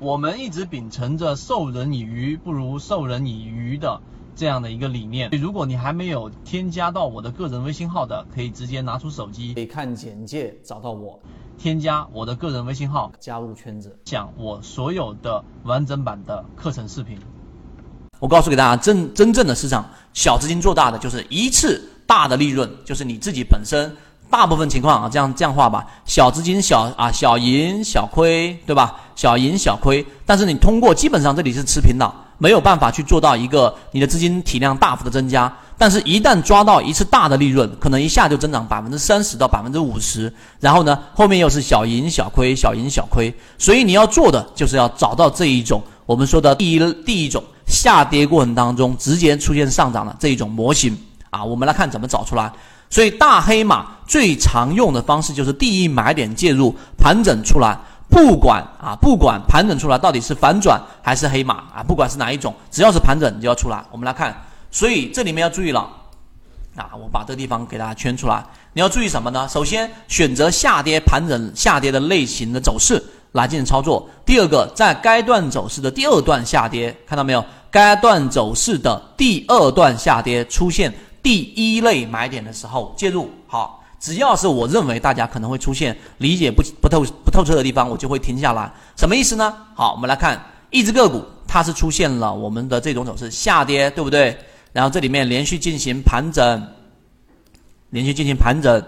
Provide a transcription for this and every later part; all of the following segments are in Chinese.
我们一直秉承着授人以鱼不如授人以渔的这样的一个理念。如果你还没有添加到我的个人微信号的，可以直接拿出手机，可以看简介找到我，添加我的个人微信号，加入圈子，讲我所有的完整版的课程视频。我告诉给大家，真真正的市场小资金做大的就是一次大的利润，就是你自己本身。大部分情况啊，这样这样画吧，小资金小啊，小盈小亏，对吧？小盈小亏，但是你通过基本上这里是持平的，没有办法去做到一个你的资金体量大幅的增加。但是，一旦抓到一次大的利润，可能一下就增长百分之三十到百分之五十，然后呢，后面又是小盈小亏，小盈小亏。所以你要做的就是要找到这一种我们说的第一第一种下跌过程当中直接出现上涨的这一种模型啊，我们来看怎么找出来。所以大黑马最常用的方式就是第一买点介入盘整出来，不管啊不管盘整出来到底是反转还是黑马啊，不管是哪一种，只要是盘整就要出来。我们来看，所以这里面要注意了啊，我把这个地方给大家圈出来。你要注意什么呢？首先选择下跌盘整下跌的类型的走势来进行操作。第二个，在该段走势的第二段下跌，看到没有？该段走势的第二段下跌出现。第一类买点的时候介入，好，只要是我认为大家可能会出现理解不不透不透彻的地方，我就会停下来。什么意思呢？好，我们来看一只个股，它是出现了我们的这种走势下跌，对不对？然后这里面连续进行盘整，连续进行盘整，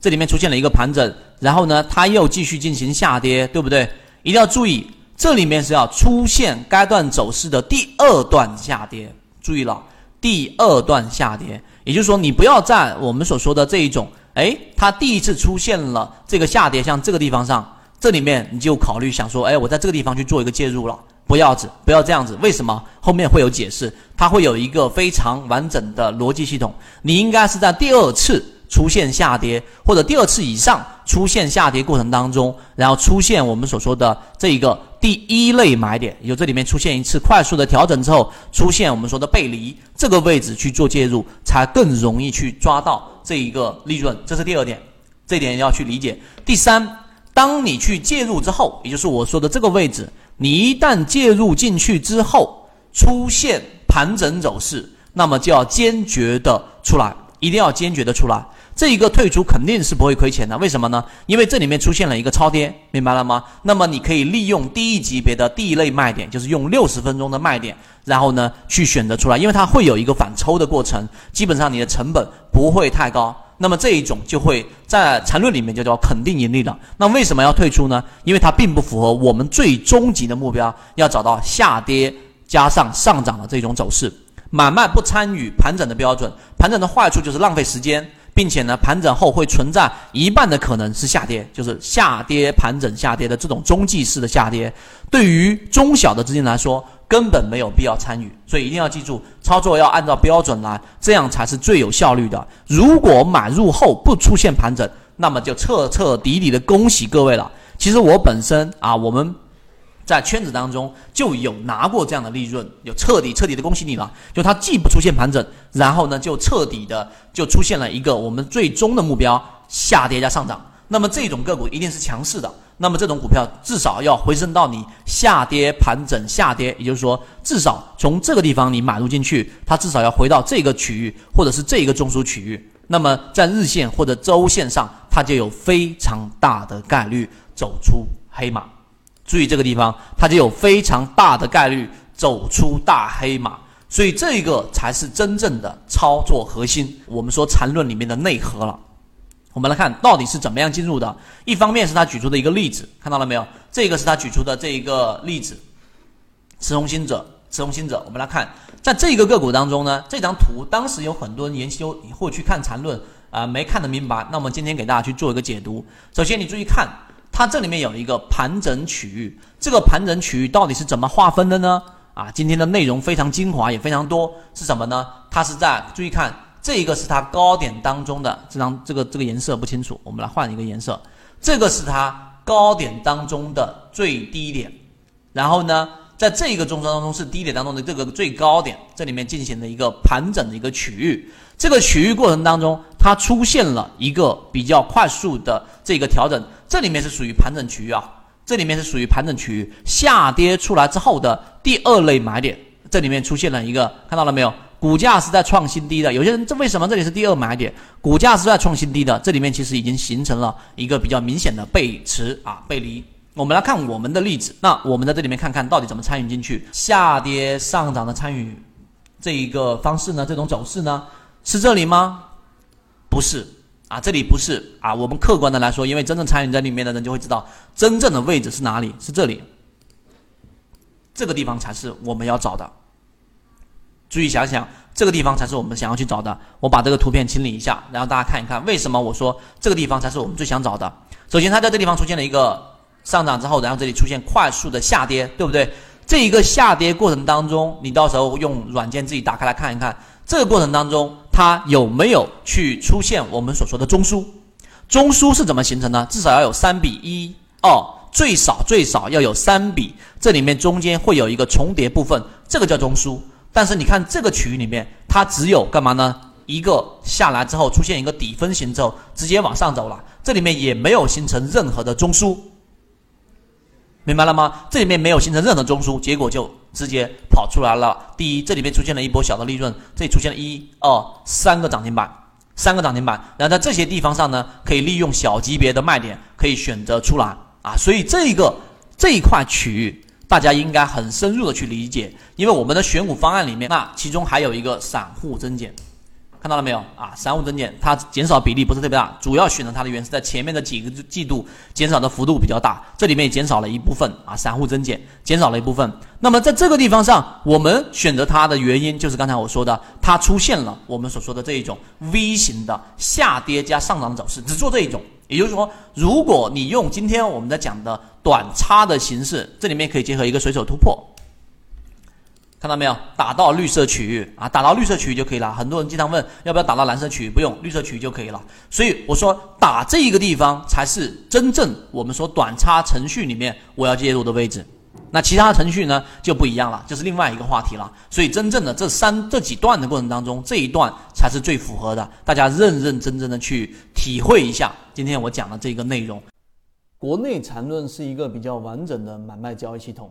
这里面出现了一个盘整，然后呢，它又继续进行下跌，对不对？一定要注意，这里面是要出现该段走势的第二段下跌，注意了。第二段下跌，也就是说，你不要在我们所说的这一种，哎，它第一次出现了这个下跌，像这个地方上，这里面你就考虑想说，哎，我在这个地方去做一个介入了，不要子，不要这样子，为什么？后面会有解释，它会有一个非常完整的逻辑系统，你应该是在第二次。出现下跌，或者第二次以上出现下跌过程当中，然后出现我们所说的这一个第一类买点，也就这里面出现一次快速的调整之后，出现我们说的背离这个位置去做介入，才更容易去抓到这一个利润。这是第二点，这点要去理解。第三，当你去介入之后，也就是我说的这个位置，你一旦介入进去之后，出现盘整走势，那么就要坚决的出来，一定要坚决的出来。这一个退出肯定是不会亏钱的，为什么呢？因为这里面出现了一个超跌，明白了吗？那么你可以利用第一级别的第一类卖点，就是用六十分钟的卖点，然后呢去选择出来，因为它会有一个反抽的过程，基本上你的成本不会太高。那么这一种就会在缠论里面就叫肯定盈利的。那为什么要退出呢？因为它并不符合我们最终极的目标，要找到下跌加上上涨的这种走势。买卖不参与盘整的标准，盘整的坏处就是浪费时间。并且呢，盘整后会存在一半的可能是下跌，就是下跌盘整下跌的这种中继式的下跌，对于中小的资金来说根本没有必要参与，所以一定要记住，操作要按照标准来，这样才是最有效率的。如果买入后不出现盘整，那么就彻彻底底的恭喜各位了。其实我本身啊，我们。在圈子当中就有拿过这样的利润，有彻底彻底的恭喜你了。就它既不出现盘整，然后呢就彻底的就出现了一个我们最终的目标下跌加上涨。那么这种个股一定是强势的。那么这种股票至少要回升到你下跌盘整下跌，也就是说至少从这个地方你买入进去，它至少要回到这个区域或者是这个中枢区域。那么在日线或者周线上，它就有非常大的概率走出黑马。注意这个地方，它就有非常大的概率走出大黑马，所以这个才是真正的操作核心。我们说缠论里面的内核了。我们来看到底是怎么样进入的。一方面是他举出的一个例子，看到了没有？这个是他举出的这一个例子。持红心者，持红心者。我们来看，在这个个股当中呢，这张图当时有很多人研究或去看缠论啊，没看得明白。那我们今天给大家去做一个解读。首先，你注意看。它这里面有一个盘整区域，这个盘整区域到底是怎么划分的呢？啊，今天的内容非常精华，也非常多，是什么呢？它是在注意看，这一个是它高点当中的这张，这个这个颜色不清楚，我们来换一个颜色。这个是它高点当中的最低点，然后呢，在这一个中枢当中是低点当中的这个最高点，这里面进行了一个盘整的一个区域。这个区域过程当中，它出现了一个比较快速的这个调整，这里面是属于盘整区域啊。这里面是属于盘整区域，下跌出来之后的第二类买点，这里面出现了一个，看到了没有？股价是在创新低的，有些人这为什么这里是第二买点？股价是在创新低的，这里面其实已经形成了一个比较明显的背驰啊背离。我们来看我们的例子，那我们在这里面看看到底怎么参与进去下跌上涨的参与这一个方式呢？这种走势呢是这里吗？不是啊，这里不是啊。我们客观的来说，因为真正参与在里面的人就会知道，真正的位置是哪里？是这里，这个地方才是我们要找的。注意想想，这个地方才是我们想要去找的。我把这个图片清理一下，然后大家看一看，为什么我说这个地方才是我们最想找的？首先，它在这地方出现了一个上涨之后，然后这里出现快速的下跌，对不对？这一个下跌过程当中，你到时候用软件自己打开来看一看，这个过程当中它有没有去出现我们所说的中枢？中枢是怎么形成呢？至少要有三比一哦，最少最少要有三比，这里面中间会有一个重叠部分，这个叫中枢。但是你看这个区域里面，它只有干嘛呢？一个下来之后出现一个底分型之后，直接往上走了，这里面也没有形成任何的中枢，明白了吗？这里面没有形成任何中枢，结果就直接跑出来了。第一，这里面出现了一波小的利润，这里出现了一二三个涨停板，三个涨停板，然后在这些地方上呢，可以利用小级别的卖点，可以选择出来啊。所以这个这一块区域。大家应该很深入的去理解，因为我们的选股方案里面，那其中还有一个散户增减，看到了没有啊？散户增减，它减少比例不是特别大，主要选择它的原因是在前面的几个季度减少的幅度比较大，这里面也减少了一部分啊，散户增减减少了一部分。那么在这个地方上，我们选择它的原因就是刚才我说的，它出现了我们所说的这一种 V 型的下跌加上涨的走势，只做这一种。也就是说，如果你用今天我们在讲的短差的形式，这里面可以结合一个随手突破，看到没有？打到绿色区域啊，打到绿色区域就可以了。很多人经常问要不要打到蓝色区域，不用，绿色区域就可以了。所以我说打这一个地方才是真正我们说短差程序里面我要介入的位置。那其他程序呢就不一样了，就是另外一个话题了。所以真正的这三这几段的过程当中，这一段才是最符合的。大家认认真真的去体会一下今天我讲的这个内容。国内缠论是一个比较完整的买卖交易系统，